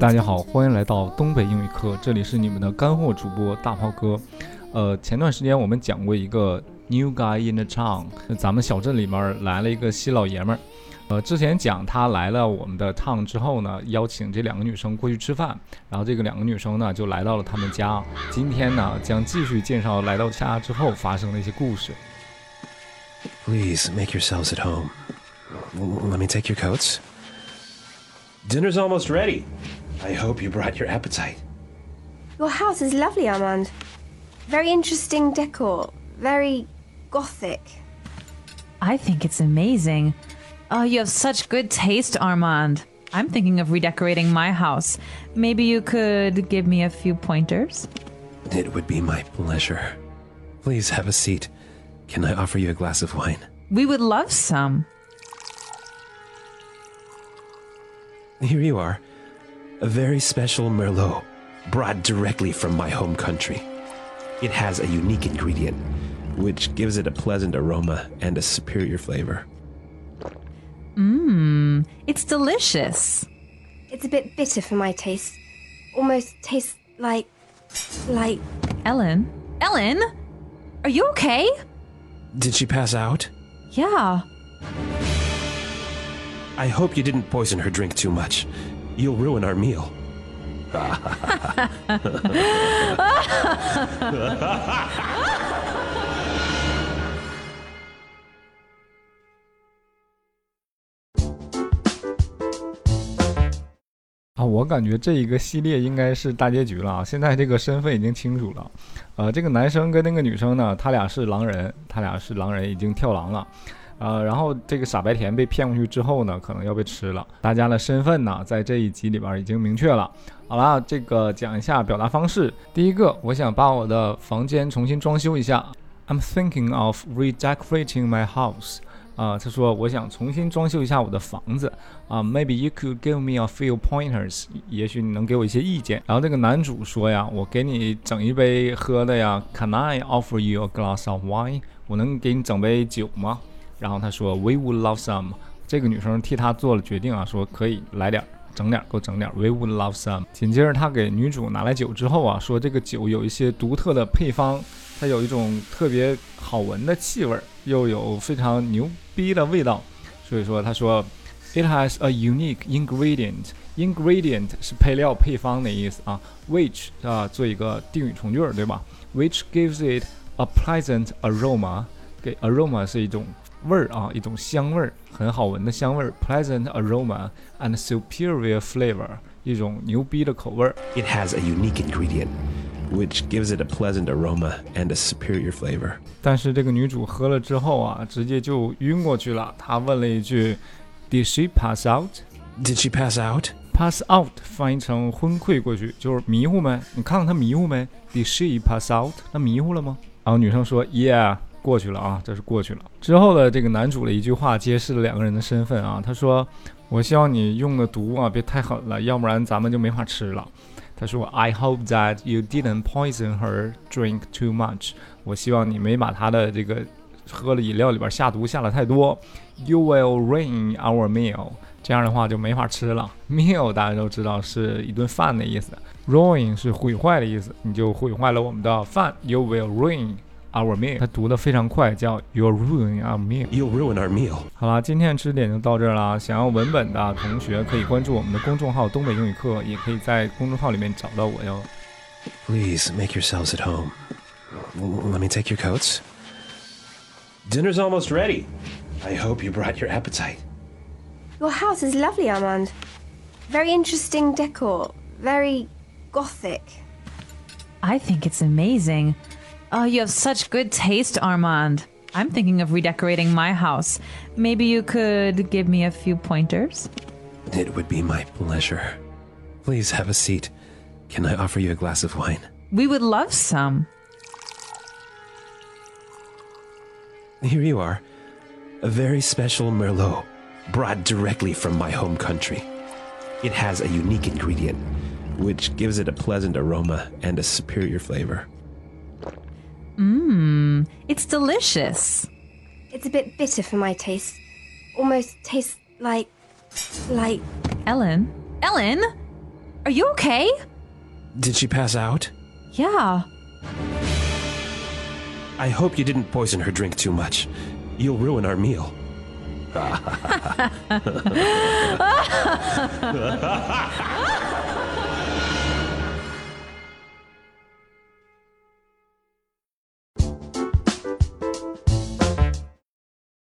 大家好，欢迎来到东北英语课，这里是你们的干货主播大炮哥。呃，前段时间我们讲过一个 New Guy in the Town，咱们小镇里面来了一个新老爷们儿。呃，之前讲他来了我们的 town 之后呢，邀请这两个女生过去吃饭，然后这个两个女生呢就来到了他们家。今天呢将继续介绍来到家之后发生的一些故事。Please make yourselves at home. Let me take your coats. Dinner's almost ready. I hope you brought your appetite. Your house is lovely, Armand. Very interesting decor. Very gothic. I think it's amazing. Oh, you have such good taste, Armand. I'm thinking of redecorating my house. Maybe you could give me a few pointers? It would be my pleasure. Please have a seat. Can I offer you a glass of wine? We would love some. Here you are. A very special Merlot, brought directly from my home country. It has a unique ingredient, which gives it a pleasant aroma and a superior flavor. Mmm, it's delicious. It's a bit bitter for my taste. Almost tastes like. like. Ellen? Ellen? Are you okay? Did she pass out? Yeah. I hope you didn't poison her drink too much. You'll ruin our meal. 我感觉这一个系列应该是大结局了啊！现在这个身份已经清楚了，呃，这个男生跟那个女生呢，他俩是狼人，他俩是狼人，已经跳狼了，呃，然后这个傻白甜被骗过去之后呢，可能要被吃了。大家的身份呢，在这一集里边已经明确了。好了，这个讲一下表达方式。第一个，我想把我的房间重新装修一下。I'm thinking of redecorating my house. 啊，他说我想重新装修一下我的房子啊，Maybe you could give me a few pointers，也许你能给我一些意见。然后这个男主说呀，我给你整一杯喝的呀，Can I offer you a glass of wine？我能给你整杯酒吗？然后他说 We would love some。这个女生替他做了决定啊，说可以来点，整点，给我整点。We would love some。紧接着他给女主拿来酒之后啊，说这个酒有一些独特的配方。它有一种特别好闻的气味，又有非常牛逼的味道，所以说他说，It has a unique ingredient. Ingredient 是配料、配方的意思啊，which 啊做一个定语从句儿对吧？Which gives it a pleasant aroma. 给 aroma 是一种味儿啊，一种香味儿，很好闻的香味儿，pleasant aroma and superior flavor 一种牛逼的口味儿。It has a unique ingredient, which gives it a pleasant aroma and a superior flavor. 但是这个女主喝了之后啊，直接就晕过去了。她问了一句：“Did she pass out？” Did she pass out? pass out 翻译成昏聩过去，就是迷糊没？你看看她迷糊没？Did she pass out？她迷糊了吗？然后女生说：“Yeah，过去了啊，这是过去了。”之后的这个男主的一句话揭示了两个人的身份啊。他说：“我希望你用的毒啊别太狠了，要不然咱们就没法吃了。”他说：“I hope that you didn't poison her drink too much。”我希望你没把她的这个喝了饮料里边下毒下了太多。You will ruin our meal。这样的话就没法吃了。Meal 大家都知道是一顿饭的意思，ruin 是毁坏的意思，你就毁坏了我们的饭。You will ruin our meal。他读得非常快，叫 You'll ruin our meal。 You'll ruin our meal. 好啦，今天的知识点就到这儿啦。想要文本的同学可以关注我们的公众号“东北英语课”，也可以在公众号里面找到我哟。 Please make yourselves at home. L- Let me take your coats. Dinner's almost ready. I hope you brought your appetite. Your house is lovely, Armand. Very interesting decor. Very gothic. I think it's amazing. Oh, you have such good taste, Armand. I'm thinking of redecorating my house. Maybe you could give me a few pointers? It would be my pleasure. Please have a seat. Can I offer you a glass of wine? We would love some. Here you are. A very special Merlot, brought directly from my home country. It has a unique ingredient, which gives it a pleasant aroma and a superior flavor. Mmm, it's delicious. It's a bit bitter for my taste. Almost tastes like. like. Ellen? Ellen? Are you okay? Did she pass out? Yeah. I hope you didn't poison her drink too much. You'll ruin our meal.